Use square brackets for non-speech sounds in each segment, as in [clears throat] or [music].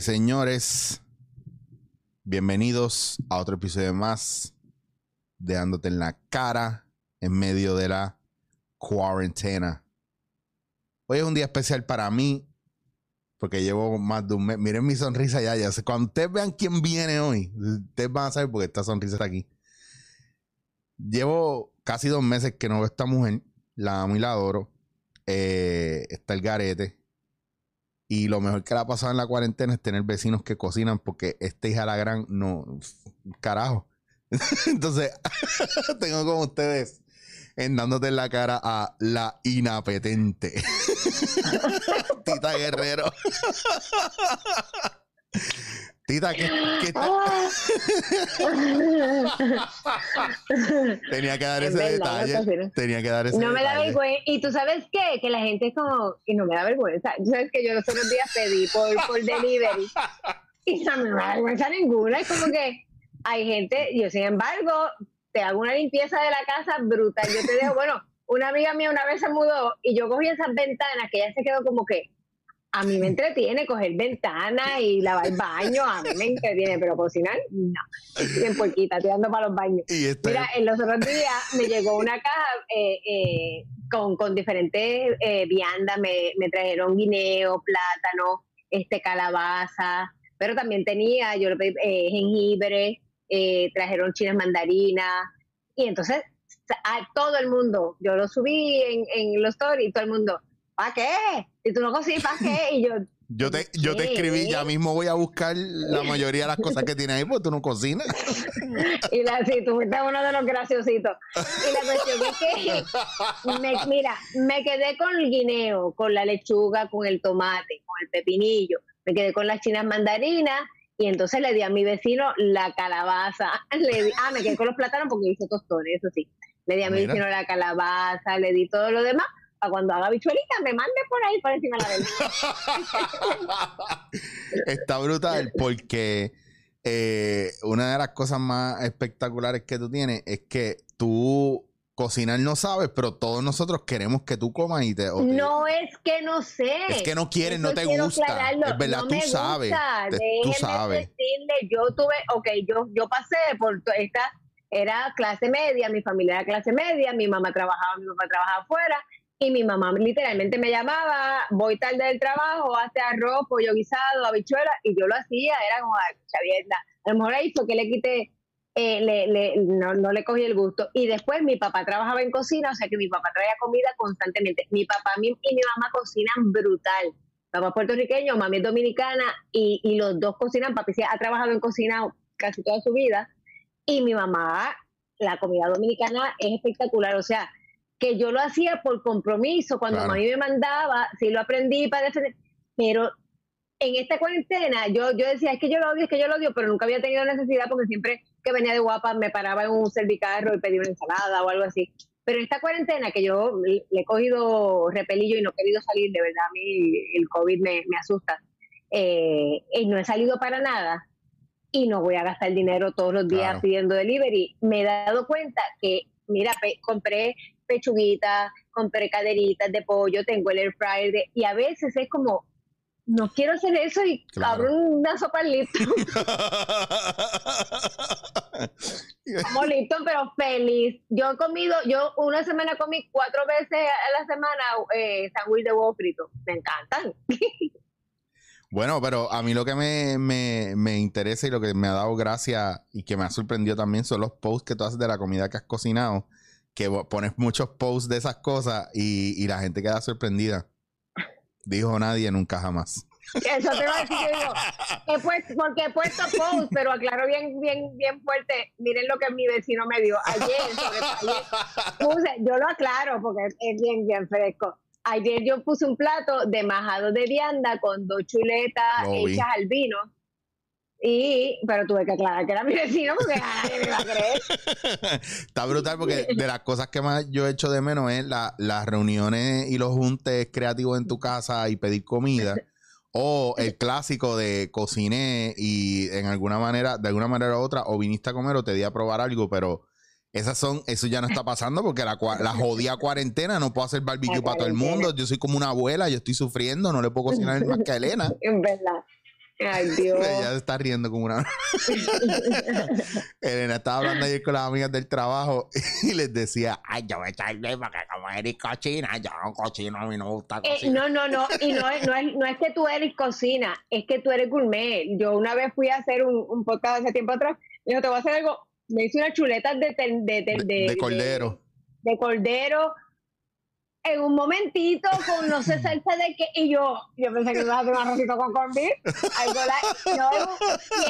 señores, bienvenidos a otro episodio más de Dándote en la cara en medio de la cuarentena. Hoy es un día especial para mí porque llevo más de un mes. Miren mi sonrisa ya, ya. Cuando ustedes vean quién viene hoy, ustedes van a saber porque esta sonrisa está aquí. Llevo casi dos meses que no veo a esta mujer. La amo y la adoro. Eh, está el garete. Y lo mejor que le ha pasado en la cuarentena es tener vecinos que cocinan porque esta hija la gran no. Carajo. [laughs] Entonces, [laughs] tengo con ustedes en dándote en la cara a la inapetente. [laughs] Tita Guerrero. Tita, ¿qué, qué. Tenía que dar Es ese verdad, detalle. Tenía que dar ese No me da vergüenza. Y tú sabes qué? Que la gente es como, y no me da vergüenza. Tú sabes que yo los otros días pedí por, por delivery y no me da vergüenza ninguna. Es como que hay gente, yo sin embargo, te hago una limpieza de la casa brutal. Yo te dejo, bueno, una amiga mía una vez se mudó y yo cogí esas ventanas que ella se quedó como que, a mí me entretiene coger ventanas y lavar baño, a mí me entretiene, pero cocinar, no. Bien puerquita, tirando para los baños. Mira, en los otros días me llegó una caja eh, eh, con, con diferentes eh, viandas, me, me trajeron guineo, plátano, este calabaza, pero también tenía, yo le pedí eh, jengibre, eh, trajeron chinas mandarinas, y entonces a todo el mundo, yo lo subí en, en los stories y todo el mundo, ¿para qué? Si tú no cocinas, ¿para qué? Y yo, [laughs] yo te, yo te escribí, ya mismo voy a buscar la mayoría de las cosas que tiene ahí, porque tú no cocinas. [laughs] y la, sí, tú fuiste uno de los graciositos. Y la cuestión es que, me- mira, me quedé con el guineo, con la lechuga, con el tomate, con el pepinillo, me quedé con las chinas mandarinas y entonces le di a mi vecino la calabaza. [laughs] Le di- ah, me quedé con los plátanos porque hice tostones, eso sí. Le di a mi Mira. vecino la calabaza, le di todo lo demás. Para cuando haga bichuelita, me mande por ahí por encima de la ventana. [laughs] Está brutal porque eh, una de las cosas más espectaculares que tú tienes es que tú cocinar no sabes, pero todos nosotros queremos que tú comas y te... No es que no sé. Es que no quieres, no te gusta. aclararlo. Es verdad, No tú me sabes. gusta. Tú sabes. decirle, yo tuve, ok, yo, yo pasé por esta, era clase media, mi familia era clase media, mi mamá trabajaba, mi papá trabajaba afuera, y mi mamá literalmente me llamaba, voy tarde del trabajo, hace arroz, pollo guisado, habichuela, y yo lo hacía, era como, ay, chavienda. A lo mejor ahí fue que le quité, eh, le, le- no, no le cogí el gusto. Y después mi papá trabajaba en cocina, o sea que mi papá traía comida constantemente. Mi papá mi- y mi mamá cocinan brutal. Papá es puertorriqueño, mami es dominicana, y, y los dos cocinan. Papi ha trabajado en cocina casi toda su vida. Y mi mamá, la comida dominicana es espectacular. O sea, que yo lo hacía por compromiso. Cuando Claro. mami me mandaba, sí lo aprendí para defender. Pero en esta cuarentena, yo, yo decía, es que yo lo odio, es que yo lo odio, pero nunca había tenido necesidad porque siempre que venía de guapa me paraba en un servicarro y pedía una ensalada o algo así. Pero en esta cuarentena que yo le he cogido repelillo y no he querido salir, de verdad a mí el COVID me, me asusta, eh, y no he salido para nada y no voy a gastar dinero todos los días Claro. pidiendo delivery. Me he dado cuenta que, mira, compré pechuguitas, compré caderitas de pollo, tengo el air fryer de- y a veces es como, no quiero hacer eso y Claro. abro una sopa Lipton, [laughs] como Lipton, pero feliz. Yo he comido, yo una semana comí cuatro veces a la semana eh, sándwich de huevo frito. Me encantan. [laughs] Bueno, pero a mí lo que me, me- me interesa y lo que me ha dado gracia y que me ha sorprendido también son los posts que tú haces de la comida que has cocinado, que pones muchos posts de esas cosas y, y la gente queda sorprendida. Dijo nadie nunca jamás. Eso te va a decir, yo digo, he puesto, porque he puesto post, pero aclaro bien, bien, bien fuerte. Miren lo que mi vecino me dio ayer. sobre- ayer puse, yo lo aclaro porque es bien, bien fresco. Ayer yo puse un plato de majado de vianda con dos chuletas Lo vi. hechas al vino. Y, pero tuve que aclarar que era mi vecino porque nadie me iba a creer. [laughs] Está brutal porque de las cosas que más yo echo de menos es la- las reuniones y los juntes creativos en tu casa y pedir comida. O el clásico de cociné y en alguna manera, de alguna manera u otra, o viniste a comer o te di a probar algo, pero Esas son, eso ya no está pasando porque la, la jodida cuarentena, no puedo hacer barbecue para todo el mundo. Yo soy como una abuela, yo estoy sufriendo, no le puedo cocinar más que a Elena. [laughs] En verdad. Ay, [laughs] Dios. Ella se está riendo como una. [laughs] Elena estaba hablando ayer con las amigas del trabajo [laughs] y les decía, ay, yo voy a echarle porque como eres cochina, yo no cocino, a mí no me gusta Eh, cocinar. no, no, no, y no es, no, es, no es que tú eres cocina, es que tú eres gourmet. Yo una vez fui a hacer un, un podcast hace tiempo atrás, y dijo, te voy a hacer algo, me hice unas chuletas de, de, de, de cordero. de cordero en un momentito con no sé [laughs] salsa de qué y yo yo pensé que iba a hacer un arrocito con beef algo la- no,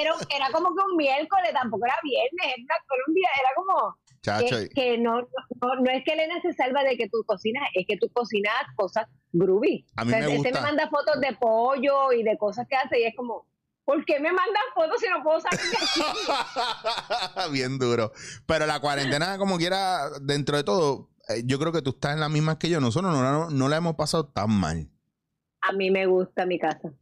era, era como que un miércoles tampoco era viernes era, un día era como Chacho, que, que no, no, no es que Elena se salva de que tú cocinas, es que tú cocinas cosas groovy. A mí O sea, me Este gusta. me manda fotos de pollo y de cosas que hace y es como, ¿por qué me mandas fotos si no puedo salir de aquí? [laughs] Bien duro. Pero la cuarentena, como quiera, dentro de todo, yo creo que tú estás en la misma que yo. Nosotros no, la- no la hemos pasado tan mal. A mí me gusta mi casa.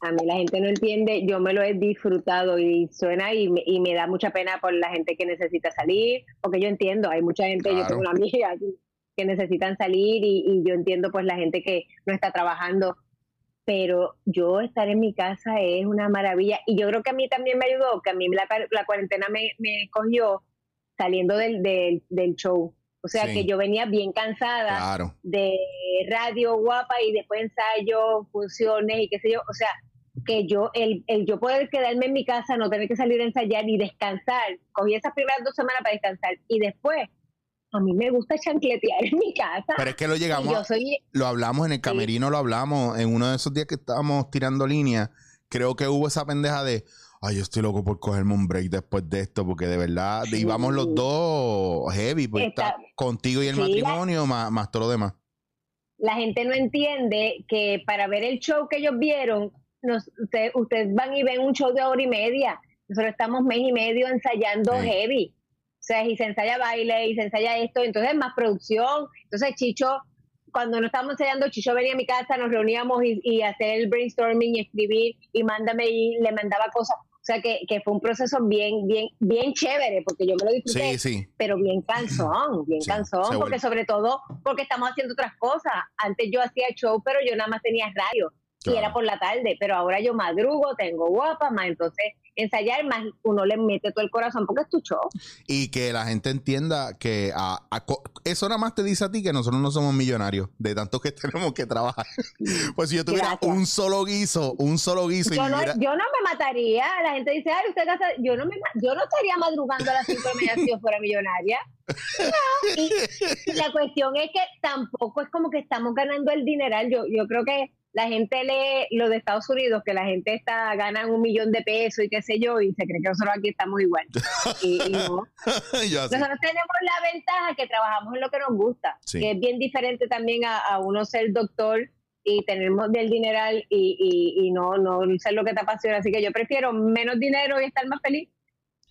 A mí la gente no entiende, yo me lo he disfrutado y suena y me, y me da mucha pena por la gente que necesita salir, porque yo entiendo, hay mucha gente, yo tengo una amiga que necesitan salir y, y yo entiendo pues la gente que no está trabajando, pero yo estar en mi casa es una maravilla y yo creo que a mí también me ayudó, que a mí la, la cuarentena me, me cogió saliendo del, del, del show, o sea Sí. que yo venía bien cansada Claro. de radio guapa y después ensayo, funciones y qué sé yo. O sea, que yo, el, el yo poder quedarme en mi casa, no tener que salir a ensayar y descansar. Cogí esas primeras dos semanas para descansar y después, a mí me gusta chancletear en mi casa. Pero es que lo llegamos, yo soy, lo hablamos en el camerino, lo hablamos en uno de esos días que estábamos tirando línea. Creo que hubo esa pendeja de, ay, yo estoy loco por cogerme un break después de esto, porque de verdad, Sí. íbamos los dos heavy, pues está contigo y el Sí, la- matrimonio, más, más todo lo demás. la gente no entiende que para ver el show que ellos vieron, nos, ustedes van y ven un show de hora y media. Nosotros estamos mes y medio ensayando Sí. heavy. O sea, y se ensaya baile, y se ensaya esto, entonces más producción. Entonces Chicho, cuando no estábamos ensayando, Chicho venía a mi casa, nos reuníamos y, y hacer el brainstorming y escribir, y mándame, y le mandaba cosas. O sea, que, que fue un proceso bien, bien, bien chévere, porque yo me lo disfruté Sí, sí. pero bien cansón, bien Sí, cansón, porque sobre todo porque estamos haciendo otras cosas. Antes yo hacía show, pero yo nada más tenía radio y era por la tarde, pero ahora yo madrugo, tengo guapa, más entonces ensayar, más uno le mete todo el corazón porque es tu show. Y que la gente entienda que a- a eso nada más te dice a ti que nosotros no somos millonarios, de tanto que [laughs] tenemos que trabajar. Pues si yo tuviera Gracias. un solo guiso, un solo guiso y Yo no, viviera- yo no me mataría, la gente dice, ay, usted gasta, yo no me yo no estaría madrugando a las 5 de la mañana si yo fuera millonaria. No, y, y la cuestión es que tampoco es como que estamos ganando el dineral. Yo, yo creo que la gente lee lo de Estados Unidos, que la gente está ganan un millón de pesos y qué sé yo, y se cree que nosotros aquí estamos igual. [laughs] Y, y no. [laughs] Nosotros tenemos la ventaja que trabajamos en lo que nos gusta, Sí. que es bien diferente también a, a uno ser doctor y tenemos del dineral y, y, y no, no ser lo que te apasiona. Así que yo prefiero menos dinero y estar más feliz.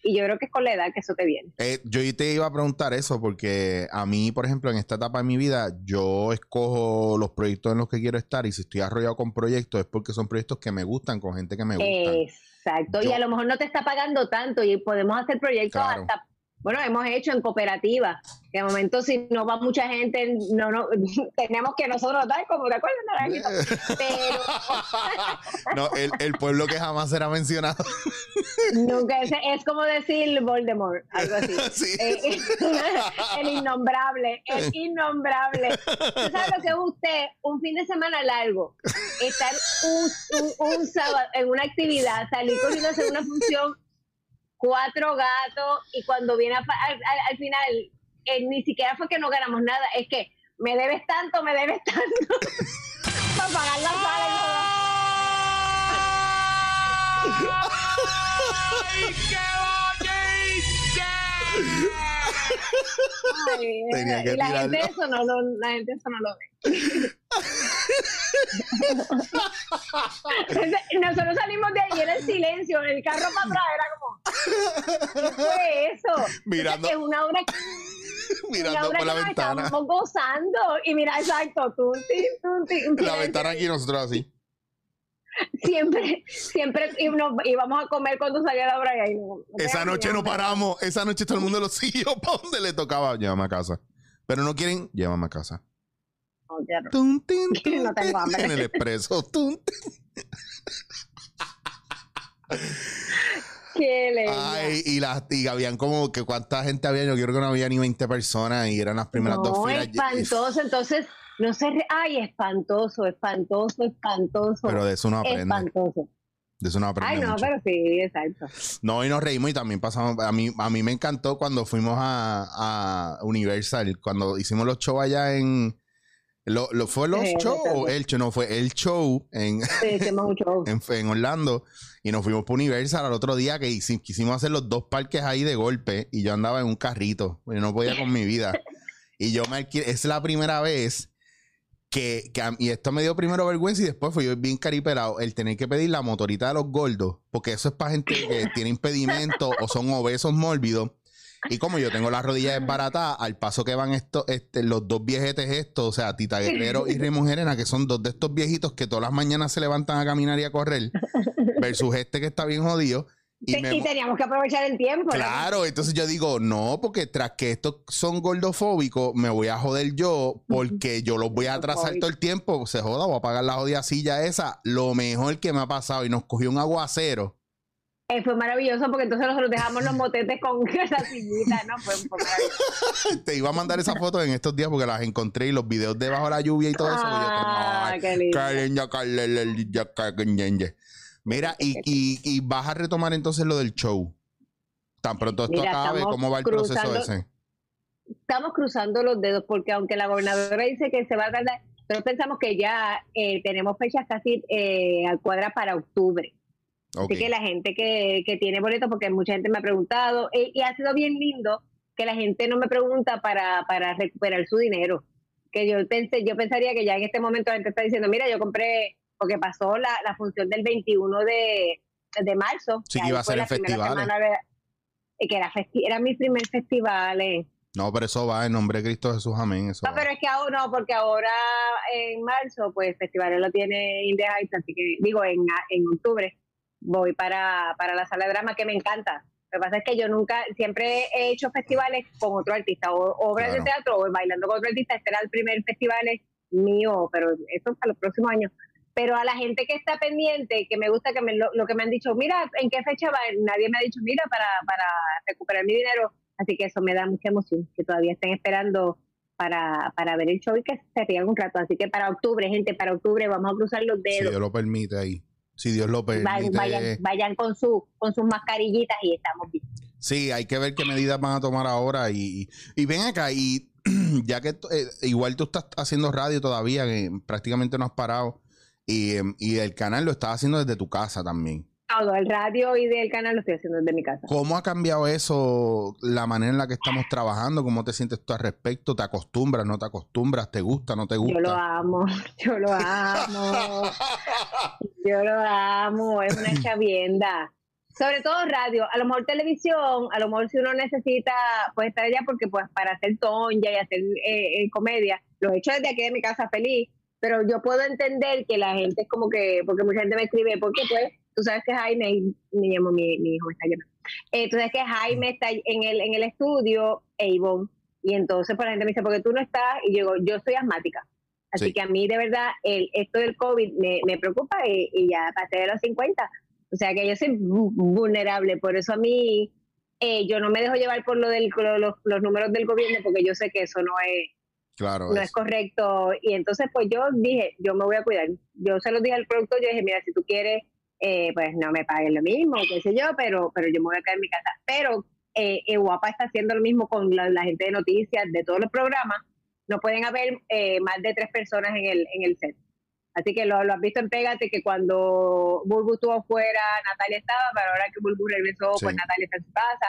Y yo creo que es con la edad que eso te viene. Eh, yo te iba a preguntar eso porque a mí, por ejemplo, en esta etapa de mi vida, yo escojo los proyectos en los que quiero estar y si estoy arrollado con proyectos es porque son proyectos que me gustan, con gente que me gusta. Exacto. Yo- y a lo mejor no te está pagando tanto y podemos hacer proyectos Claro. hasta, bueno, hemos hecho en cooperativa, que de momento si no va mucha gente, no, no, [laughs] tenemos que nosotros dar como, ¿te acuerdas? Naranjito? Pero no, el, el pueblo que jamás será mencionado. [laughs] nunca es, es como decir Voldemort, algo así. [laughs] Sí. Eh, el innombrable, el innombrable. ¿Tú sabes lo que es usted? Un fin de semana largo, estar un, un- un sábado en una actividad, salir corriendo a hacer una función, cuatro gatos, y cuando viene a al, al- al final, eh, ni siquiera fue que no ganamos nada, es que me debes tanto, me debes [laughs] tanto, para pagar la sala y todo. Ay, Tenía que y la gente eso no lo, la gente eso no lo ve. [laughs] Entonces, Nosotros salimos de ahí era el silencio, el carro para atrás era como ¿qué fue eso? [laughs] Mirando- es una obra, [laughs] Mirando obra por la ventana. estamos gozando y mira exacto, tú, ti, tú, ti, un La ventana aquí nosotros así. siempre, siempre nos íbamos a comer cuando salía la hora y ahí no- Esa noche no paramos. Esa noche todo el mundo lo [laughs] siguió para donde le tocaba. Llévame a casa. Pero no quieren, llévame a casa. No, ya no. Tun, tin, tun, No tengo hambre. En el expreso. tun, Ay, y, las, y habían como que cuánta gente había. Yo creo que no había ni 20 personas y eran las primeras dos no, filas. espantoso. Entonces, no sé, ay, espantoso, espantoso, espantoso. Pero de eso no aprende. espantoso. De eso no aprende. Ay, no, mucho. pero sí, exacto. No, y nos reímos y también pasamos. A mí, a mí me encantó cuando fuimos a, a Universal, cuando hicimos los shows allá en. Lo, lo- ¿Fue los Sí, shows o el show? No, fue el show en, Sí, show. [laughs] en, en Orlando y nos fuimos por Universal al otro día que quisimos hacer los dos parques ahí de golpe y yo andaba en un carrito, yo no podía con mi vida. Y yo me alquilé, es la primera vez que, que a- y esto me dio primero vergüenza y después fue yo bien caripelado el tener que pedir la motorita de los gordos, porque eso es para gente que tiene impedimento o son obesos mórbidos. Y como yo tengo las rodillas desbaratadas, al paso que van estos, este, los dos viejetes estos, o sea, Tita Guerrero y Remo Gerena, que son dos de estos viejitos que todas las mañanas se levantan a caminar y a correr, versus este que está bien jodido. Y Sí, me- y teníamos que aprovechar el tiempo. ¿no? Claro, entonces yo digo, no, porque tras que estos son gordofóbicos, me voy a joder yo, porque yo los voy a atrasar todo el tiempo. Se joda, voy a pagar la jodida silla esa. Lo mejor que me ha pasado, y nos cogió un aguacero. Eh, fue maravilloso porque entonces nosotros dejamos los motetes con [laughs] la sillita, ¿no? Fue, fue maravilloso. Te iba a mandar esa foto en estos días porque las encontré y los videos debajo de la lluvia y todo eso. y yo Ah, qué lindo. Mira, y, y, y vas a retomar entonces lo del show. Tan pronto esto Mira, acabe, ¿cómo va el proceso cruzando- ese? Estamos cruzando los dedos porque aunque la gobernadora dice que se va a tardar, nosotros pensamos que ya eh, tenemos fechas casi eh, al cuadra para octubre. Ok. Así que la gente que, que tiene boletos, porque mucha gente me ha preguntado, eh, y ha sido bien lindo que la gente no me pregunta para, para recuperar su dinero. Que yo pensé, yo pensaría que ya en este momento la gente está diciendo, mira, yo compré, porque pasó la, la función del 21 de, de marzo. Sí, que iba a ser festivales. semana de- y que era, festi- era mi primer festival. eh. No, pero eso va en nombre de Cristo Jesús, amén. Eso No, va. pero es que ahora no, porque ahora en marzo, pues festivales lo tiene Indie Heights, así que digo, en, en octubre voy para, para la sala de drama, que me encanta. Lo que pasa es que yo nunca, siempre he hecho festivales con otro artista, o obras Claro. de teatro, o bailando con otro artista. Este era el primer festival mío, pero eso para los próximos años. Pero a la gente que está pendiente, que me gusta que me, lo, lo que me han dicho, mira, ¿en qué fecha va? Nadie me ha dicho, mira, para, para recuperar mi dinero. Así que eso me da mucha emoción, que todavía estén esperando para, para ver el show y que se rían un rato. Así que para octubre, gente, para octubre vamos a cruzar los Si dedos. Dios lo permite ahí. Si Dios lo permite. Vayan, con, su, con sus mascarillitas y estamos bien. Sí, hay que ver qué medidas van a tomar ahora. Y, y, ven acá, y [clears throat] ya que eh, igual tú estás haciendo radio todavía, que prácticamente no has parado, y, em, y el canal lo estás haciendo desde tu casa también. Todo el radio y del canal lo estoy haciendo desde mi casa. ¿Cómo ha cambiado eso, la manera en la que estamos trabajando? ¿Cómo te sientes tú al respecto? ¿Te acostumbras, no te acostumbras? ¿Te gusta, no te gusta? Yo lo amo, [laughs] yo lo amo, yo lo amo, es una [laughs] chavienda. Sobre todo radio, a lo mejor televisión, a lo mejor si uno necesita pues estar allá porque pues para hacer tonja y hacer eh, eh, comedia, lo he hecho desde aquí de mi casa feliz, pero yo puedo entender que la gente es como que, porque mucha gente me escribe, porque pues tú sabes que Jaime, me llamo mi, mi hijo, me está llamando, eh, tú sabes que Jaime está en el, en el estudio, e Ivonne, y entonces pues la gente me dice, porque tú no estás, y yo digo, yo soy asmática. Así Sí. que a mí de verdad el, esto del COVID me, me preocupa y, y ya pasé de los 50. O sea que yo soy vu- vulnerable, por eso a mí eh, yo no me dejo llevar por lo del, lo- los, los números del gobierno porque yo sé que eso no es, Claro. no es- es correcto. Y entonces pues yo dije, yo me voy a cuidar. Yo se lo dije al productor, yo dije, mira, si tú quieres, eh, pues no me paguen lo mismo, qué sé yo, pero, pero yo me voy a quedar en mi casa. Pero eh, eh, Guapa está haciendo lo mismo con la, la gente de noticias, de todos los programas. No pueden haber eh, más de tres personas en el, en el set. Así que lo, lo has visto en Pégate, que cuando Bulbu estuvo fuera, Natalia estaba, pero ahora que Bulbu regresó, Sí. pues Natalia está en su casa.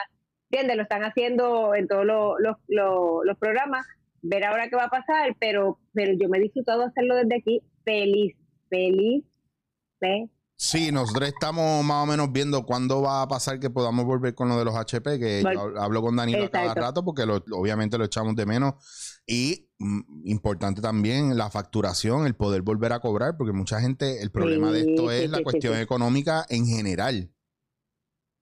¿Entiendes? Lo están haciendo en todos los, los, los, los programas. Ver ahora qué va a pasar, pero, pero yo me he disfrutado hacerlo desde aquí. Feliz, feliz, feliz. Sí, nosotros estamos más o menos viendo cuándo va a pasar que podamos volver con lo de los HP, que Vol- hablo con Danilo a cada rato porque lo- obviamente lo echamos de menos. Y mm, importante también la facturación, el poder volver a cobrar, porque mucha gente, el problema de esto es sí, la sí, cuestión económica en general.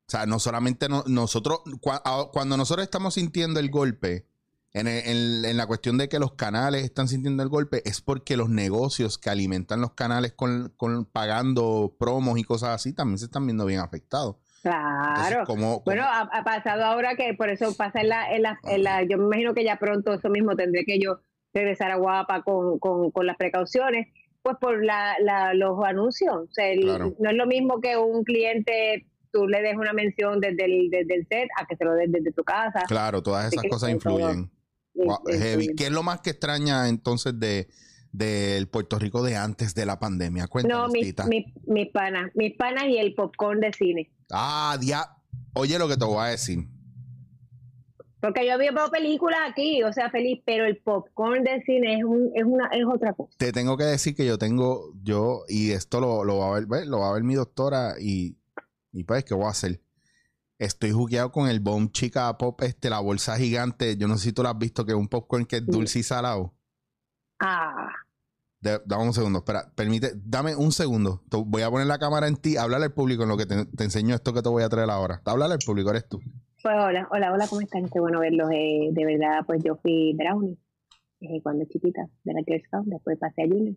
O sea, no solamente no- nosotros, cua- a- cuando nosotros estamos sintiendo el golpe, en, en- en la cuestión de que los canales están sintiendo el golpe, es porque los negocios que alimentan los canales con, con pagando promos y cosas así también se están viendo bien afectados. Entonces, Claro. ¿cómo- Bueno, ha, ha pasado ahora que por eso pasa en la, en la, en la- yo me imagino que ya pronto eso mismo tendré que yo regresar a Guapa con, con, con las precauciones, pues por la, la, los anuncios. O sea, el- Claro. no es lo mismo que un cliente, tú le des una mención desde el, desde el set a que se lo des desde tu casa. Claro, todas esas cosas todo- influyen. Wow, Es- es- heavy. ¿Qué es lo más que extraña entonces de del Puerto Rico de antes de la pandemia? No, Cuéntanos, mis Tita. mi, mis panas, mis panas y el popcorn de cine. Ah, dia. Oye, lo que te voy a decir. Porque yo veo películas aquí, o sea, feliz, pero el popcorn de cine es, un, es, una, es otra cosa. Te tengo que decir que yo tengo, yo, y esto lo, lo va a ver, lo va a ver mi doctora y, y pues, ¿qué voy a hacer? Estoy jugueado con el Bomb Chica Pop, este, la bolsa gigante. Yo no sé si tú lo has visto, que es un popcorn que es dulce y salado. Ah, De- dame un segundo, espera, permite, dame un segundo. Te- voy a poner la cámara en ti, hablarle al público en lo que te, te enseño esto que te voy a traer ahora. Háblale al público, eres tú. Pues hola, hola, hola, ¿cómo están? Qué bueno verlos. eh, de verdad, pues yo fui brownie eh, cuando chiquita, de la Girl Scout, después pasé a Junior,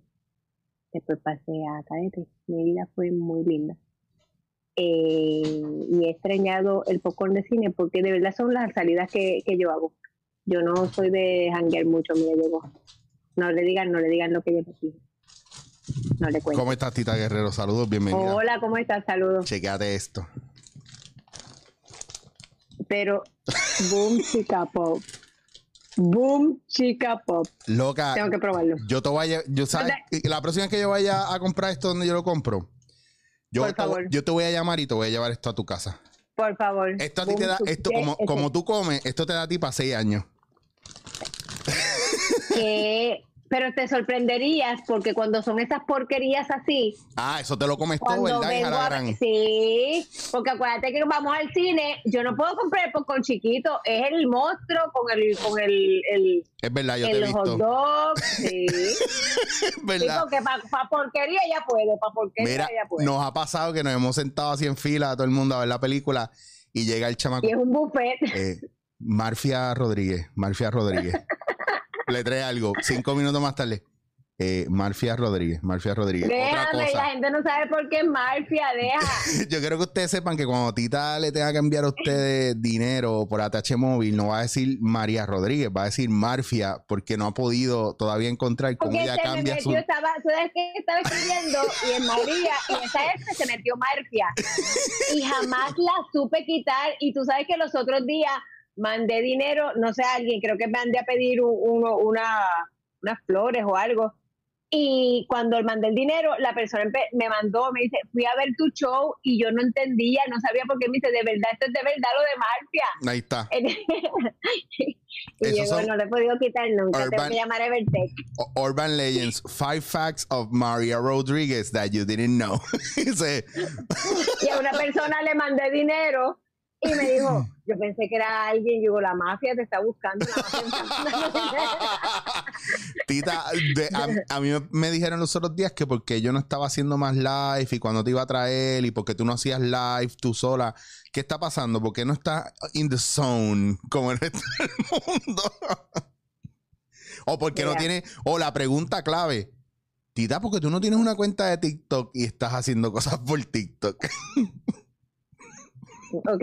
después pasé a Cadete. Mi vida fue muy linda. Eh, y he extrañado el popcorn de cine porque de verdad son las salidas que, que yo hago. Yo no soy de janguear mucho, mira, llego. No le digan, no le digan lo que yo dije. No le cuento. ¿Cómo estás, Tita Guerrero? Saludos, bienvenida. Hola, ¿cómo estás? Saludos. Chequeate esto. Pero, boom, chica pop. Boom, chica pop. Loca, Tengo que probarlo. yo te voy a yo sabes, la próxima vez que yo vaya a comprar esto donde yo lo compro, yo, Por te, voy- favor. yo te voy a llamar y te voy a llevar esto a tu casa. Por favor. Esto a ti te da, esto ¿qué? como, como tú comes, esto te da a ti para seis años. que- pero te sorprenderías porque cuando son esas porquerías así, Ah, eso te lo comes todo, ¿verdad, vengo a, sí, porque acuérdate que vamos al cine, yo no puedo comprar el popcorn chiquito, es el monstruo con el con el, el, Es verdad, yo te he el hot visto. dog, [laughs] sí, Es Sí, verdad. porque para porquería ya puedo, para porquería Mira, ya puedo. nos ha pasado que nos hemos sentado así en fila todo el mundo a ver la película y llega el chamaco Y es un buffet. eh, Marfia Rodríguez, Marfia Rodríguez. [laughs] Le trae algo. Cinco minutos más tarde. Eh, Marfia Rodríguez, Marfia Rodríguez. Otra Déjame, la cosa. gente no sabe por qué es Marfia, deja. [laughs] Yo quiero que ustedes sepan que cuando Tita le tenga que enviar a ustedes dinero por ATH móvil, no va a decir María Rodríguez, va a decir Marfia, porque no ha podido todavía encontrar cómo Porque ella se me cambia metió, su. estaba, sabes que estaba escribiendo y en María, y esa F se metió Marfia. Y jamás la supe quitar. Y tú sabes que los otros días mandé dinero, no sé, a alguien, creo que mandé a pedir un- uno, una, unas flores o algo. Y cuando mandé el dinero, la persona me mandó, me dice, fui a ver tu show y yo no entendía, no sabía por qué. Me dice, de verdad, esto es de verdad lo de Marfia. Ahí está. [laughs] y yo son no le he podido quitar nunca. Urban- que llamar a Evertech. O- Urban Legends, five facts of Maria Rodríguez that you didn't know. [laughs] Y a una persona le mandé dinero y me dijo, yo pensé que era alguien, yo digo, la mafia te está buscando. la mafia te está buscando". [laughs] Tita, de- a, a mí me- dijeron los otros días que porque yo no estaba haciendo más live y cuando te iba a traer y porque tú no hacías live tú sola. ¿Qué está pasando? ¿Por qué no estás in the zone como el resto del mundo? [laughs] o porque no Mira. tienes, o la pregunta clave. Tita, porque tú no tienes una cuenta de TikTok y estás haciendo cosas por TikTok. [laughs] ok.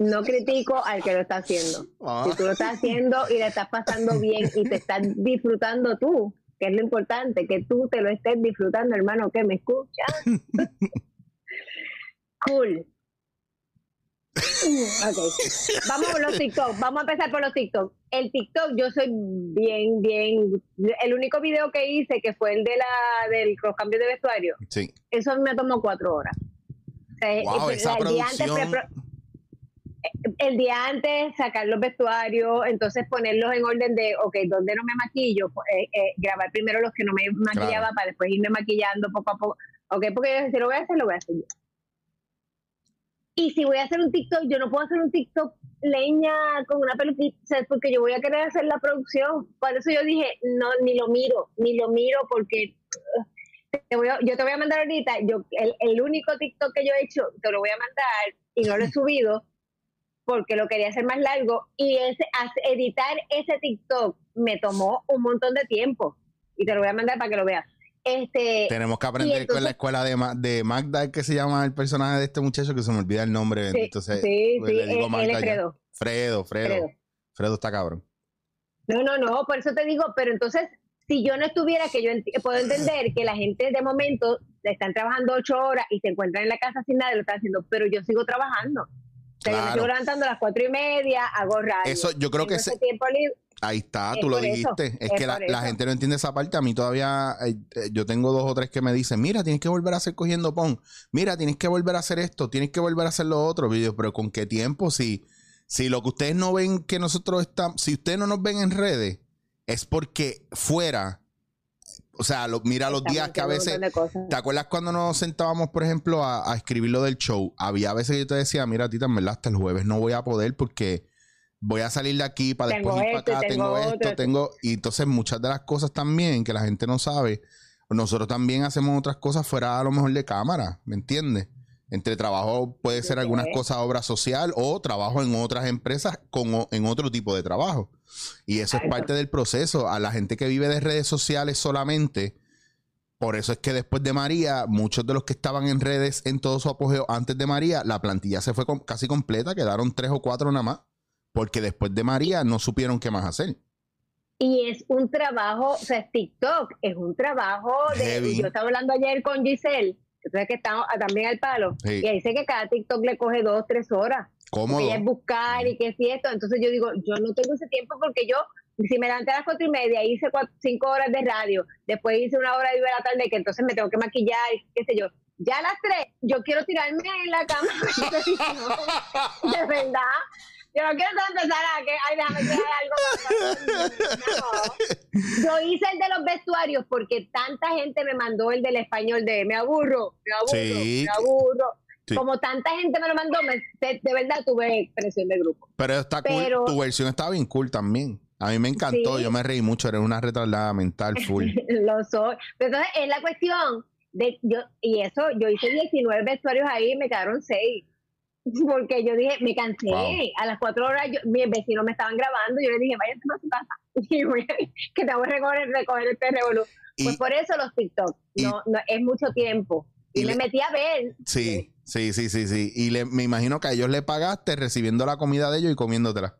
No critico al que lo está haciendo. Ah. Si tú lo estás haciendo y le estás pasando bien y te estás disfrutando tú, que es lo importante, que tú te lo estés disfrutando, hermano, que me escuchas. [laughs] cool. Ok. Vamos por los TikTok. Vamos a empezar por los TikTok. El TikTok, yo soy bien, bien. El único video que hice, que fue el de la del los cambios de vestuario, Sí. eso me tomó cuatro horas. O sea, Wow, esa producción. El día antes sacar los vestuarios, entonces ponerlos en orden de, ok, ¿dónde no me maquillo? Pues, eh, eh, grabar primero los que no me maquillaba Claro. para después irme maquillando poco a poco. Ok, porque yo, si lo voy a hacer, lo voy a hacer yo. Y si voy a hacer un TikTok, yo no puedo hacer un TikTok leña con una peluquita, porque yo voy a querer hacer la producción. Por eso yo dije, no, ni lo miro, ni lo miro porque uh, te voy a- yo te voy a mandar ahorita, yo el, el único TikTok que yo he hecho, te lo voy a mandar y no lo he [laughs] subido porque lo quería hacer más largo y ese, editar ese TikTok me tomó un montón de tiempo y te lo voy a mandar para que lo veas. Este, Tenemos que aprender entonces- con la escuela de, Ma- de Magda, que se llama el personaje de este muchacho, que se me olvida el nombre. sí, entonces, sí, pues, sí, le digo él- es. Fredo. Fredo, Fredo. Fredo. Fredo está cabrón. No, no, no, por eso te digo, pero entonces, si yo no estuviera, que yo ent- puedo entender que la gente de momento están trabajando ocho horas y se encuentran en la casa sin nada, lo están haciendo, pero yo sigo trabajando. Claro. sigo levantando a las cuatro y media, hago radio. Eso, yo creo que ese tiempo libre. ahí está, Es tú lo eso, dijiste. es, es que la, gente no entiende esa parte. A mí todavía, eh, eh, yo tengo dos o tres que me dicen, mira, tienes que volver a hacer cogiendo pon. Mira, tienes que volver a hacer esto, tienes que volver a hacer lo otro. Yo, pero ¿con qué tiempo? Si, si lo que ustedes no ven que nosotros estamos, si ustedes no nos ven en redes, es porque fuera, o sea, lo- mira los días que a veces... ¿Te acuerdas cuando nos sentábamos, por ejemplo, a, a escribir lo del show? Había veces que yo te decía, mira, Tita, en verdad, hasta el jueves no voy a poder porque voy a salir de aquí para Tengo después ir para esto acá, tengo tengo, esto, otro. tengo... Y entonces muchas de las cosas también que la gente no sabe, nosotros también hacemos otras cosas fuera a lo mejor de cámara, ¿me entiendes? Entre trabajo puede ser algunas cosas obra social o trabajo en otras empresas con, en otro tipo de trabajo. Y eso es parte del proceso. A la gente que vive de redes sociales solamente, por eso es que después de María, muchos de los que estaban en redes en todo su apogeo antes de María, la plantilla se fue casi completa, quedaron tres o cuatro nada más, porque después de María no supieron qué más hacer. Y es un trabajo, o sea, TikTok es un trabajo de. Heavy. Yo estaba hablando ayer con Giselle, sabes que estamos también al palo, Sí. y dice que cada TikTok le coge dos, tres horas. Cómodo. Es buscar y que si esto. Entonces yo digo, yo no tengo ese tiempo porque yo, si me levanté a las cuatro y media, hice cuatro, cinco horas de radio, después hice una hora de la tarde, que entonces me tengo que maquillar, y qué sé yo. Ya a las tres, yo quiero tirarme en la cama. [laughs] de verdad. Yo no quiero empezar a que, ay, déjame tirar algo. No. Yo hice el de los vestuarios porque tanta gente me mandó el del español de me aburro, me aburro, Sí. me aburro. Sí. Como tanta gente me lo mandó, me- de, de verdad tuve presión de grupo. Pero está Pero- cool. Tu versión estaba bien cool también. A mí me encantó. Sí. Yo me reí mucho. Eres una retardada mental full. [laughs] Lo soy. Pero entonces es la cuestión de yo, y eso, yo hice 19 vestuarios ahí y me quedaron 6. Porque yo dije, me cansé. Wow. A las 4 horas, yo, mis vecinos me estaban grabando. Yo les dije, váyanse a su casa. [laughs] Y voy a- que te voy a recoger, recoger este revolú. Pues por eso los TikTok. y- no, no, es mucho tiempo. Y, y me le- metí a ver. Sí, sí, sí, sí, sí. Y le, me imagino que a ellos le pagaste recibiendo la comida de ellos y comiéndotela.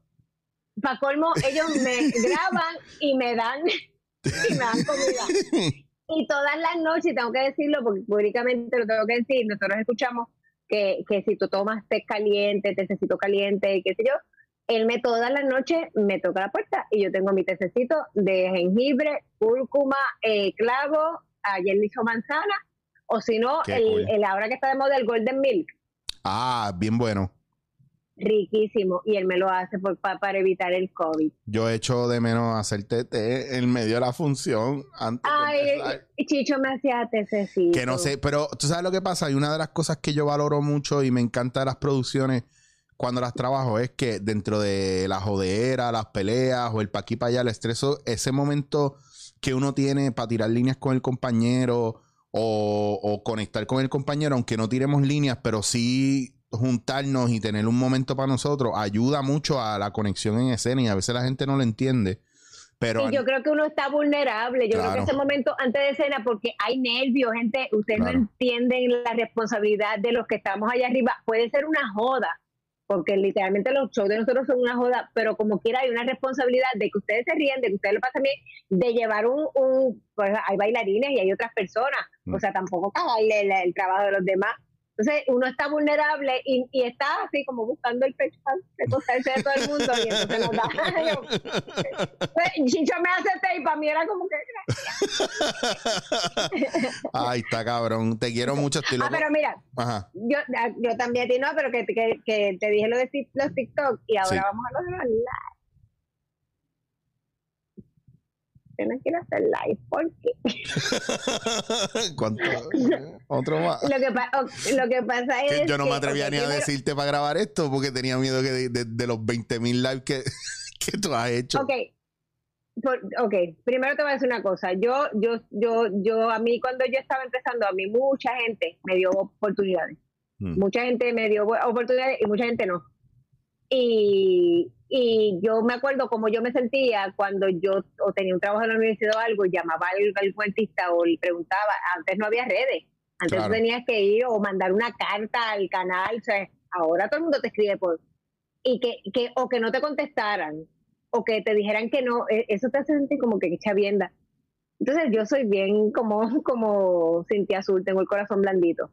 Para colmo, ellos me [laughs] graban y me dan, y me dan comida. [laughs] Y todas las noches, tengo que decirlo porque públicamente lo tengo que decir, nosotros escuchamos que, que si tú tomas té caliente, tececito caliente, qué sé yo, él me todas las noches me toca la puerta y yo tengo mi tececito de jengibre, cúrcuma, eh, clavo, ayer le hizo manzana, o si no, el, cool. el ahora que está de moda, el golden milk, Ah, bien bueno. Riquísimo, y él me lo hace por, pa- para evitar el COVID. Yo echo de menos hacerte té en medio de la función antes de Ay, empezar. Chicho me hacía tececito. Que no sé, pero tú sabes lo que pasa. Y una de las cosas que yo valoro mucho y me encanta de las producciones cuando las trabajo es que dentro de la jodera, las peleas o el pa' aquí para allá, el estreso, ese momento que uno tiene para tirar líneas con el compañero o, o conectar con el compañero, aunque no tiremos líneas, pero sí juntarnos y tener un momento para nosotros, ayuda mucho a la conexión en escena y a veces la gente no lo entiende. Pero yo creo que uno está vulnerable. Yo creo que ese momento antes de escena, porque hay nervios, gente, ustedes Claro. no entienden la responsabilidad de los que estamos allá arriba. Puede ser una joda, porque literalmente los shows de nosotros son una joda, pero como quiera hay una responsabilidad de que ustedes se ríen, de que ustedes lo pasen bien, de llevar un, un pues hay bailarines y hay otras personas. Mm. O sea, tampoco cagarle el, el trabajo de los demás. Entonces uno está vulnerable y, y está así como buscando el pecho para recostarse de todo el mundo y entonces nos da. [laughs] Pues, Chicho me hace y para mí era como que. [laughs] Ay, está cabrón. Te quiero mucho. Estoy Ah, loco. pero mira, Ajá. yo, ah, yo también a ti no, pero que, que, que te dije lo de los TikTok y ahora Sí. vamos a de los live. Yo no quiero hacer live porque [laughs] ¿Cuánto? [laughs] Otro más. Lo que, pa- o- lo que pasa Que es yo no me que, atrevía ni a decirte para grabar esto porque tenía miedo que de, de- de los 20 mil lives que, [laughs] que tú has hecho. Ok. Por- ok, primero te voy a decir una cosa. Yo, yo, yo, yo, a mí cuando yo estaba empezando, a mí mucha gente me dio oportunidades. Mm. Mucha gente me dio oportunidades y mucha gente no. Y, y yo me acuerdo cómo yo me sentía cuando yo o tenía un trabajo en la universidad o algo, y llamaba al, al cuentista o le preguntaba. Antes no había redes. Antes Claro. tenías que ir o mandar una carta al canal. O sea, ahora todo el mundo te escribe por. Y que, que, o que no te contestaran, o que te dijeran que no, e- eso te hace sentir como que chavienda. Entonces yo soy bien como, como Cintia Azul, tengo el corazón blandito.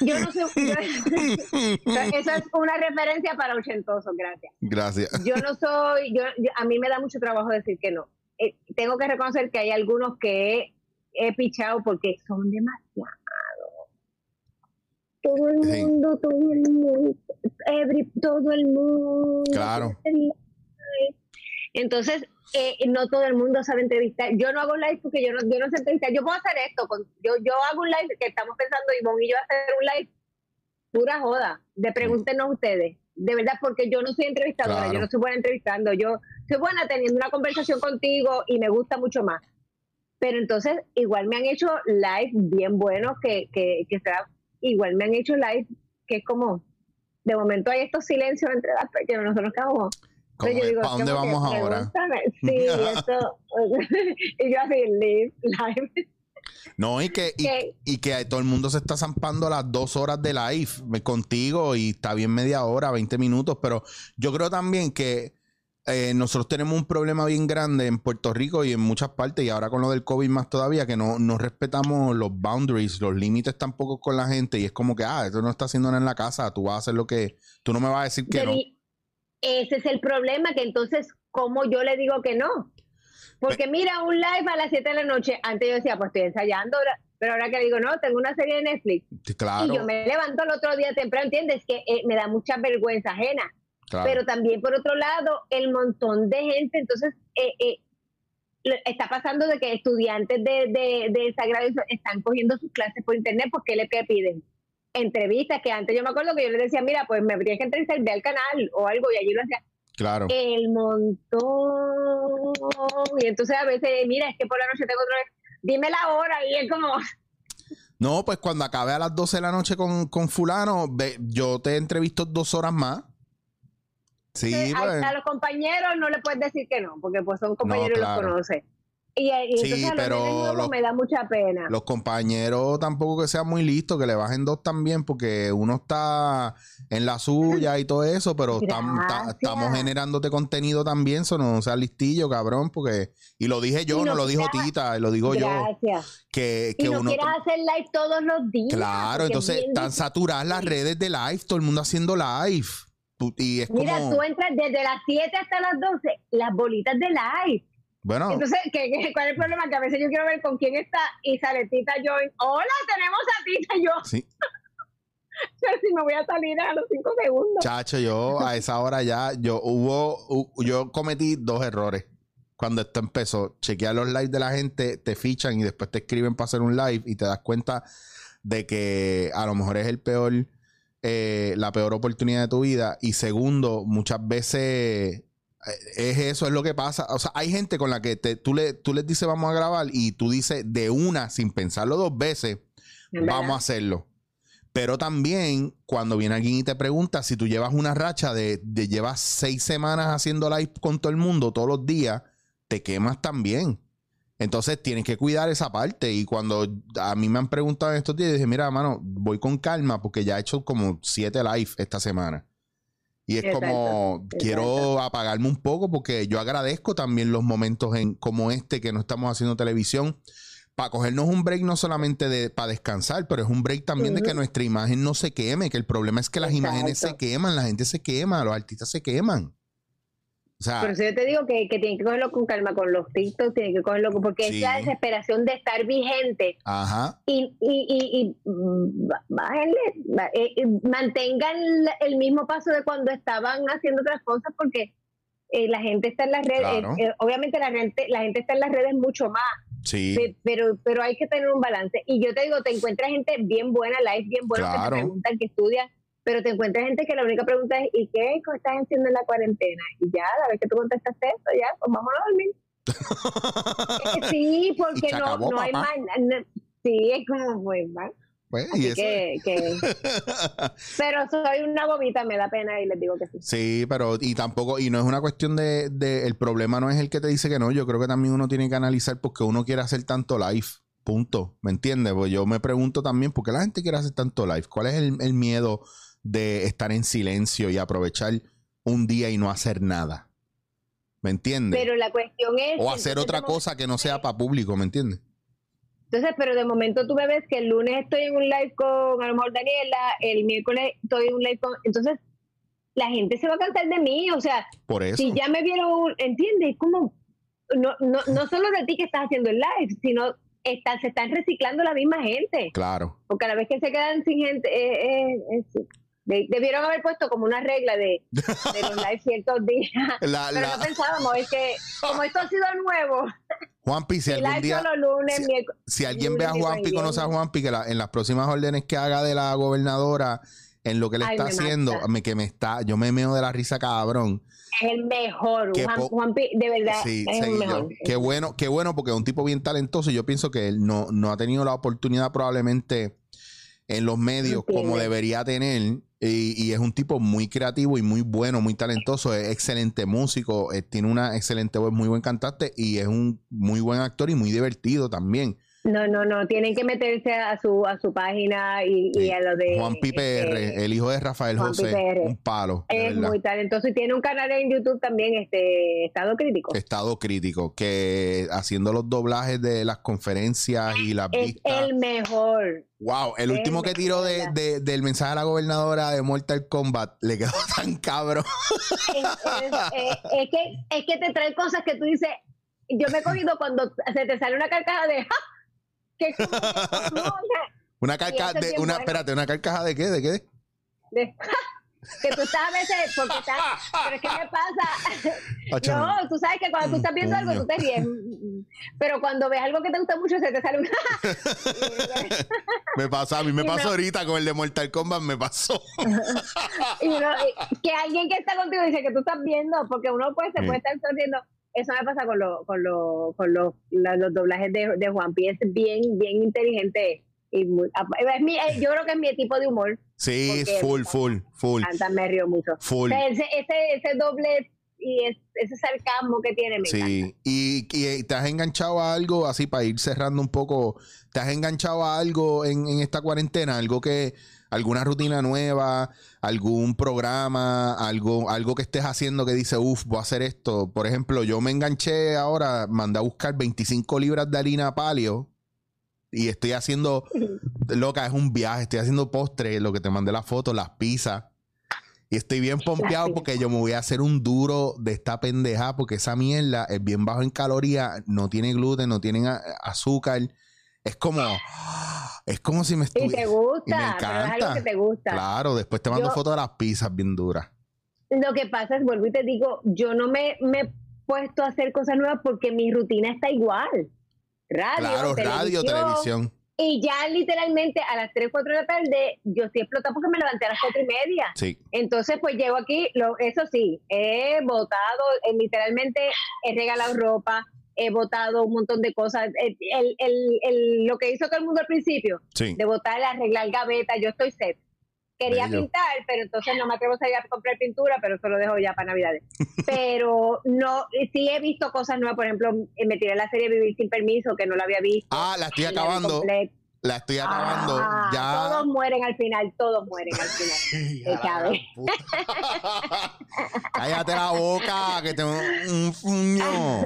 Yo no sé, yo- [laughs] [laughs] eso es una referencia para ochentosos, gracias. Gracias. Yo no soy, yo, yo- a mí me da mucho trabajo decir que no. Eh, tengo que reconocer que hay algunos que he, he pichado porque son demasiados. Todo el Sí. mundo, todo el mundo, every- todo el mundo. Claro. Entonces, eh, no todo el mundo sabe entrevistar. Yo no hago live porque yo no, yo no sé entrevistar. Yo puedo hacer esto. con- yo, yo hago un live que estamos pensando, Ivonne y yo hacer un live pura joda. De pregúntenos ustedes. De verdad, porque yo no soy entrevistadora, Claro. yo no soy buena entrevistando. Yo soy buena teniendo una conversación contigo y me gusta mucho más. Pero entonces, igual me han hecho live bien buenos que, que, que sea, igual me han hecho live que es como, de momento hay estos silencios entre las que nosotros quedamos. ¿Para dónde que, vamos ahora? [laughs] Sí, eso. [laughs] y yo así, live, live. No, y que, y, que- y que todo el mundo se está zampando las dos horas de live me- contigo y está bien media hora, 20 minutos, pero yo creo también que eh, nosotros tenemos un problema bien grande en Puerto Rico y en muchas partes, y ahora con lo del COVID más todavía, que no, no respetamos los boundaries, los límites tampoco con la gente, y es como que, ah, esto no está haciendo nada en la casa, tú vas a hacer lo que, tú no me vas a decir que Pero no. y ese es el problema, que entonces, ¿cómo yo le digo que no? Porque mira, un live a las 7 de la noche, antes yo decía, pues estoy ensayando, pero ahora que digo, no, tengo una serie de Netflix, Claro, y yo me levanto el otro día temprano, ¿entiendes? Que eh, me da mucha vergüenza ajena. claro. Pero también, por otro lado, el montón de gente, entonces, eh, eh, está pasando de que estudiantes de, de, de Sagrado están cogiendo sus clases por internet porque le piden entrevistas que antes yo me acuerdo que yo les decía, mira, pues me tienes que entrevistar, ve al canal o algo, y allí lo hacía claro. el montón. Y entonces a veces, mira, es que por la noche tengo otro, dime la hora, y es como, No, pues cuando acabe a las 12 de la noche con, con fulano, ve- yo te entrevisto dos horas más. Sí, a, pues. a los compañeros no le puedes decir que no, porque pues son compañeros y claro. los conoces. Y, y Sí, entonces a los pero nuevos los- me da mucha pena. Los compañeros tampoco que sean muy listos, que le bajen dos también, porque uno está en la suya y todo eso, pero tam- ta- Gracias. estamos generándote contenido también, eso no sea listillo, cabrón, porque, y lo dije yo, no no lo dijo quieras- Tita, lo digo yo, Gracias. que, Y que no uno... quieras hacer live todos los días. Claro, entonces es están saturadas las redes de live, todo el mundo haciendo live. Tú- y es Mira, como, tú entras desde las 7 hasta las 12, las bolitas de live. Bueno, Entonces, ¿qué, qué- cuál es el problema? Que a veces yo quiero ver con quién está y sale Tita Joy. Hola, tenemos a Tita yo. sí, [laughs] Pero si me voy a salir a los 5 segundos. chacho, yo a esa hora ya, yo hubo, hu- yo cometí dos errores. Cuando esto empezó, chequear los lives de la gente, te fichan y después te escriben para hacer un live y te das cuenta de que a lo mejor es el peor, eh, la peor oportunidad de tu vida. Y segundo, muchas veces es eso, es lo que pasa. O sea, hay gente con la que te- tú, le, tú les dices vamos a grabar y tú dices de una, sin pensarlo dos veces, ¿verdad? vamos a hacerlo. Pero también cuando viene alguien y te pregunta si tú llevas una racha de, de llevas seis semanas haciendo live con todo el mundo todos los días, te quemas también. Entonces tienes que cuidar esa parte. Y cuando a mí me han preguntado en estos días, dije, mira, mano, voy con calma porque ya he hecho como siete live esta semana. Y es Exacto, como, exacto. quiero apagarme un poco porque yo agradezco también los momentos en, como este que no estamos haciendo televisión para cogernos un break no solamente de para descansar, pero es un break también de que nuestra imagen no se queme, que el problema es que las imágenes se queman, la gente se quema, los artistas se queman. O sea, Por eso yo te digo que, que tienen que cogerlo con calma con los TikToks, tienen que cogerlo con- porque Sí. es la desesperación de estar vigente ajá, y, y, y, y mm, bájenle, eh, eh, mantengan el mismo paso de cuando estaban haciendo otras cosas porque eh, la gente está en las redes, Claro. eh, obviamente la gente, la gente está en las redes mucho más, Sí. Pe- Pero, pero hay que tener un balance. Y yo te digo, te encuentras gente bien buena, live bien buena, que te preguntan, que estudian, pero te encuentras gente que la única pregunta es, ¿y qué estás haciendo en la cuarentena? Y ya, la vez que tú contestaste eso, ya, pues vámonos a dormir. [laughs] Sí, porque no, acabó, no hay más. no- sí, es como, pues, ¿va? Pues, y Así que, que- [laughs] pero soy una bobita, me da pena y les digo que sí. Sí, pero y tampoco, y no es una cuestión de, de- el problema no es el que te dice que no, yo creo que también uno tiene que analizar porque uno quiere hacer tanto live, punto, ¿me entiendes? Pues yo me pregunto también, ¿por qué la gente quiere hacer tanto live? ¿Cuál es el, el miedo de estar en silencio y aprovechar un día y no hacer nada? ¿Me entiendes? Pero la cuestión es... o hacer otra cosa que no sea para público, ¿me entiendes? Entonces, pero de momento tú me ves que el lunes estoy en un live con a lo mejor Daniela, el miércoles estoy en un live con... Entonces, la gente se va a cansar de mí, o sea, Por eso. si ya me vieron, ¿entiendes? Como, no, no, no [laughs] solo de ti que estás haciendo el live, sino está, se están reciclando la misma gente, Claro. porque a la vez que se quedan sin gente, eh, eh, es- de- debieron haber puesto como una regla de, de [laughs] los live ciertos días. La, Pero la- no pensábamos, es que como esto ha sido nuevo, Juanpi, si [laughs] algún día... lunes, si- alguien ve a Lunes, Juanpi conoce a. Juanpi, que la- en las próximas órdenes que haga de la gobernadora, en lo que le Ay, está me haciendo, me, que me está, yo me meo de la risa cabrón. Es el mejor, Juan, Juanpi, de verdad, Sí, es el mejor. Qué bueno, qué bueno, porque es un tipo bien talentoso y yo pienso que él no, no ha tenido la oportunidad probablemente en los medios como debería tener. Y, y es un tipo muy creativo y muy bueno, muy talentoso, es excelente músico, eh, tiene una excelente voz, muy buen cantante y es un muy buen actor y muy divertido también. No, no, no, tienen que meterse a su a su página y, a lo de Juan PR, este, el hijo de Rafael Juanpi José, PR. un palo. es muy talentoso y tiene un canal en YouTube también, este Estado Crítico. Estado crítico, que haciendo los doblajes de las conferencias y las Es vistas. el mejor. Wow, el último que tiró de, de- del mensaje a la gobernadora de Mortal Kombat le quedó [laughs] tan cabrón. Es, es- es- es que es que te trae cosas que tú dices, yo me he cogido cuando se te sale una carcajada de ¡ja! Que como [laughs] no, Una carcaja de una, bueno. espérate, una carcaja de qué, de qué? de- [laughs] que tú estás a veces, porque estás, pero es que me pasa, [laughs] No, tú sabes que cuando tú estás viendo algo, tú te ríes. Pero cuando ves algo que te gusta mucho, se te sale un... Me pasó, a mí me pasó no. ahorita con el de Mortal Kombat, me pasó. y uno- y que alguien que está contigo dice que tú estás viendo, porque uno pues se Sí. puede estar sonriendo. Eso me pasa con, lo, con, lo, con los, la- los doblajes de, de Juan Pi. Es bien, bien inteligente. Y muy- es mi- eh, yo creo que es mi tipo de humor. Sí, Porque- full, full, full, Canta, me río mucho. O full. sea, ese, ese, ese doble y es- ese sarcasmo que tiene me. Sí, y, y te has enganchado a algo, así para ir cerrando un poco, ¿te has enganchado a algo en, en esta cuarentena? Algo que, alguna rutina nueva, algún programa, algo, algo que estés haciendo que dice, uff, voy a hacer esto. Por ejemplo, yo me enganché ahora, mandé a buscar 25 libras de harina palio y estoy haciendo, loca, es un viaje, estoy haciendo postre, lo que te mandé la foto, las pizzas. Y estoy bien pompeado porque yo me voy a hacer un duro de esta pendeja porque esa mierda es bien bajo en calorías, no tiene gluten, no tiene azúcar. Es como, es como si me Y te estuviera... gusta, y me pero es algo que te gusta. Claro, después te mando Yo- fotos de las pizzas bien duras. Lo que pasa es, vuelvo y te digo, yo no me, me he puesto a hacer cosas nuevas porque mi rutina está igual. Radio, Claro, radio, televisión. Y ya literalmente a las 3, 4 de la tarde yo estoy explotada porque me levanté a las 4 y media. Sí. Entonces, pues llego aquí, lo, eso sí, he votado, eh, literalmente he regalado ropa, he votado un montón de cosas. El, el- el- el- lo que hizo todo el mundo al principio, Sí. de votar, arreglar gaveta, yo estoy set. Quería Bello. pintar, pero entonces no me atrevo a salir a comprar pintura, pero eso lo dejo ya para Navidades. [laughs] pero no, sí he visto cosas nuevas, por ejemplo, eh, me tiré la serie Vivir sin permiso, que no la había visto. Ah, la estoy acabando. completa. La estoy acabando. Ah, ya. Todos mueren al final, todos mueren al final. [laughs] [laughs] Cállate la boca, que te un fuño. [laughs]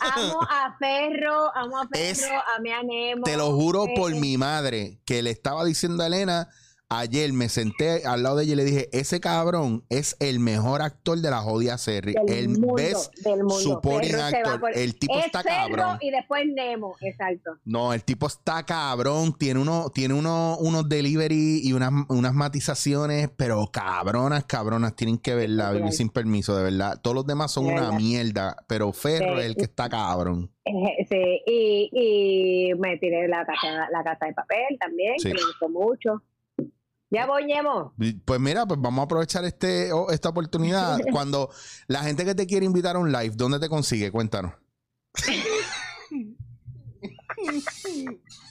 amo a Ferro, amo a Ferro, Es- amé a Nemo. Te lo juro por eh, mi madre que le estaba diciendo a Elena, Ayer me senté al lado de ella y le dije, ese cabrón es el mejor actor de la jodida serie. Del el mundo, best del mundo. supporting actor. por- El tipo es está cabrón. y después Nemo, exacto. No, el tipo está cabrón. Tiene uno, tiene uno, unos delivery y unas, unas matizaciones, pero cabronas, cabronas. Tienen que verla, vivir sin permiso, de verdad. Todos los demás son De una verdad. mierda, pero Ferro Sí. es el que está cabrón. Eh, Sí, y, y me tiré la casa, la casa de papel también, Sí. que me gustó mucho. Ya voy, Nemo. Y, Pues mira, pues vamos a aprovechar este, o- esta oportunidad. [laughs] Cuando la gente que te quiere invitar a un live, ¿dónde te consigue? Cuéntanos. [laughs]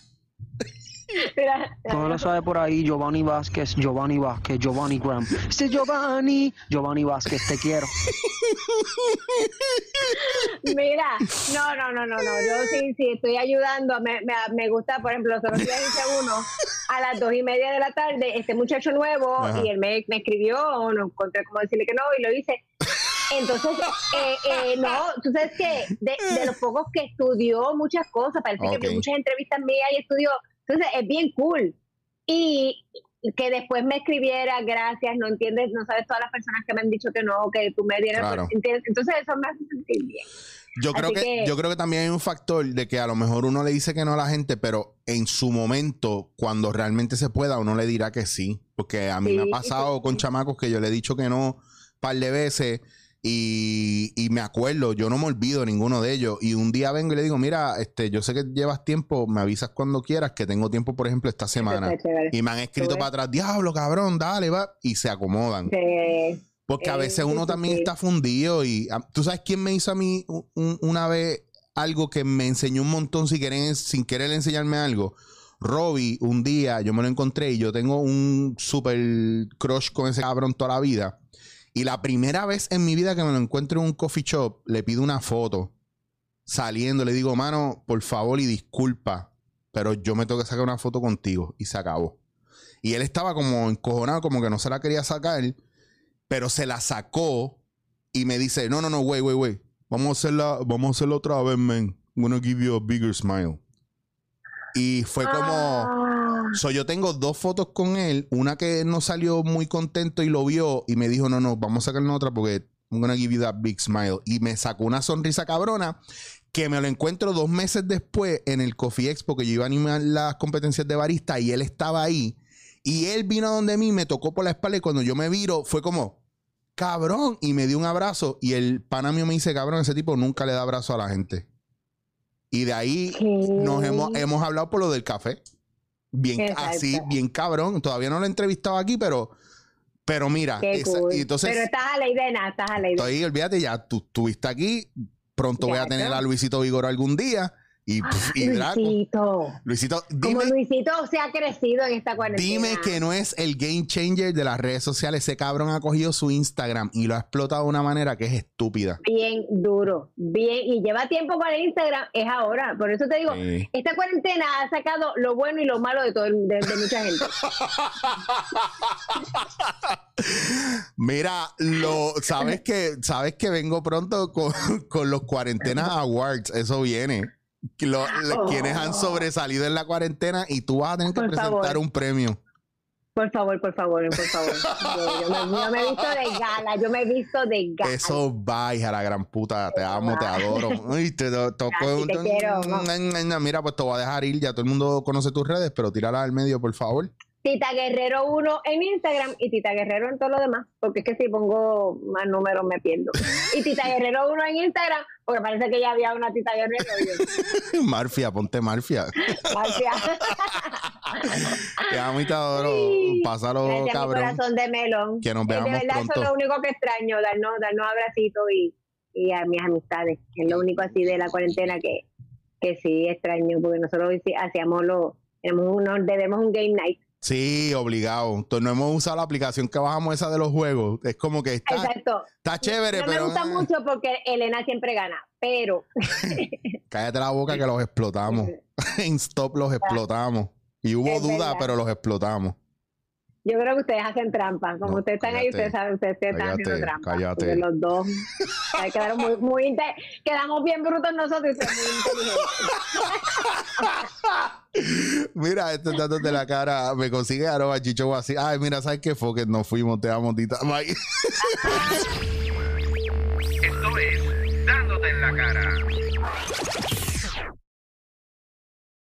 Todo lo sabe por ahí, Giovanni Vázquez, Giovanni Vázquez, Giovanni Graham. Este es Giovanni, Giovanni Vázquez, te quiero. [laughs] Mira, no, no, no, no, no. Yo sí, sí, estoy ayudando. Me, me, me gusta, por ejemplo, los otros días hice uno a las dos y media de la tarde, este muchacho nuevo, Ajá. y él me, me escribió, no encontré cómo decirle que no, y lo hice. Entonces, eh, eh, no, tú sabes que de, de los pocos que estudió muchas cosas, parece Ok. que vio muchas entrevistas mías y estudió. Entonces, es bien cool. Y que después me escribiera, gracias, no entiendes, no sabes todas las personas que me han dicho que no, que tú me Claro. ¿entiendes? entonces eso me hace sentir bien. Yo creo que, que- yo creo que también hay un factor de que a lo mejor uno le dice que no a la gente, pero en su momento, cuando realmente se pueda, uno le dirá que sí. Porque a mí me ha pasado sí. con chamacos que yo le he dicho que no un par de veces y, y me acuerdo, yo no me olvido ninguno de ellos. Y un día vengo y le digo, mira, este, yo sé que llevas tiempo, me avisas cuando quieras, que tengo tiempo, por ejemplo, esta semana. Y me han escrito para atrás, diablo, cabrón, dale, va. Y se acomodan. Sí. Porque a Eh, veces uno también está fundido y ah, tú sabes quién me hizo a mí un- un- una vez algo que me enseñó un montón sin querer, sin querer enseñarme algo. Robbie, un día yo me lo encontré y yo tengo un super crush con ese cabrón toda la vida. Y la primera vez en mi vida que me lo encuentro en un coffee shop, le pido una foto. Saliendo, le digo, mano, por favor y disculpa, pero yo me tengo que sacar una foto contigo. Y se acabó. Y él estaba como encojonado, como que no se la quería sacar, pero se la sacó y me dice, no, no, no, wait, wait, wait. Vamos a hacerla, otra vez, man. I'm gonna give you a bigger smile. Y fue como... So, yo tengo dos fotos con él. Una que no salió muy contento y lo vio y me dijo, no, no, vamos a sacarle otra porque I'm gonna give you that big smile. Y me sacó una sonrisa cabrona que me lo encuentro dos meses después en el Coffee Expo que yo iba a animar las competencias de barista y él estaba ahí. Y él vino a donde mí, me tocó por la espalda y cuando yo me viro fue como, cabrón, y me dio un abrazo. Y el pana mío me dice, cabrón, ese tipo nunca le da abrazo a la gente. Y de ahí ¿qué? nos hemos, hemos hablado por lo del café. Bien, Exacto. así, bien cabrón. Todavía no lo he entrevistado aquí, pero, pero mira, Qué esa- cool. y entonces Pero estás a la idea, nada, estás a la idea. estoy, olvídate ya, tú estuviste aquí. Pronto voy a tener a Luisito Vigor algún día. Y, y Draco. Luisito. Luisito, Como dime, Luisito se ha crecido en esta cuarentena. dime que no es el game changer de las redes sociales. Ese cabrón ha cogido su Instagram y lo ha explotado de una manera que es estúpida. Bien duro, bien, y lleva tiempo con el Instagram, es ahora. Por eso te digo, Sí. esta cuarentena ha sacado lo bueno y lo malo de todo el- de, de mucha gente. [laughs] Mira, lo, sabes que, sabes que vengo pronto con, con los cuarentenas awards, eso viene. Lo- lo- Quienes han sobresalido en la cuarentena y tú vas a tener que Oh. Por presentar favor. un premio. Por favor, por favor, por favor. Yo, yo me, yo me he visto de gala, yo me he visto de gala. Eso va, hija la gran puta, te amo, te adoro. Uy, te to- tocó Así un- te quiero, Mira, pues te voy a dejar ir, ya todo el mundo conoce tus redes, pero tírala al medio, por favor. Tita Guerrero 1 en Instagram y Tita Guerrero en todo lo demás, porque es que si pongo más números me pierdo. [laughs] Y Tita Guerrero 1 en Instagram, porque parece que ya había una Tita Guerrero. [laughs] Marfia, ponte Marfia. Gracias. Te amo y te adoro. Sí. Pásalo, cabrón. corazón de melón. Que nos de veamos verdad, eso pronto. es lo único que extraño, darnos, darnos abracitos y, y a mis amistades. Es lo único así de la cuarentena que, que sí extraño, porque nosotros hacíamos lo, tenemos uno, debemos un game night. Sí, obligado. Entonces, no hemos usado la aplicación que bajamos esa de los juegos. Es como que está, Exacto. está chévere, no pero me gusta mucho porque Elena siempre gana, pero [laughs] cállate la boca que los [laughs] explotamos. [laughs] en stop los explotamos. Y hubo Es duda, verdad. pero los explotamos. Yo creo que ustedes hacen trampa. Como No, ustedes están ahí, ustedes saben, ustedes están Cállate, haciendo trampa. cállate. Los dos ay, quedaron muy, muy quedamos bien brutos nosotros y ustedes muy inteligentes. [laughs] Mira, este datos de la cara. Me consigue arroba chicho así. Ay, mira, ¿sabes qué? Fue que nos fuimos. Te amo, Tita. Bye. Esto es Dándote en la cara.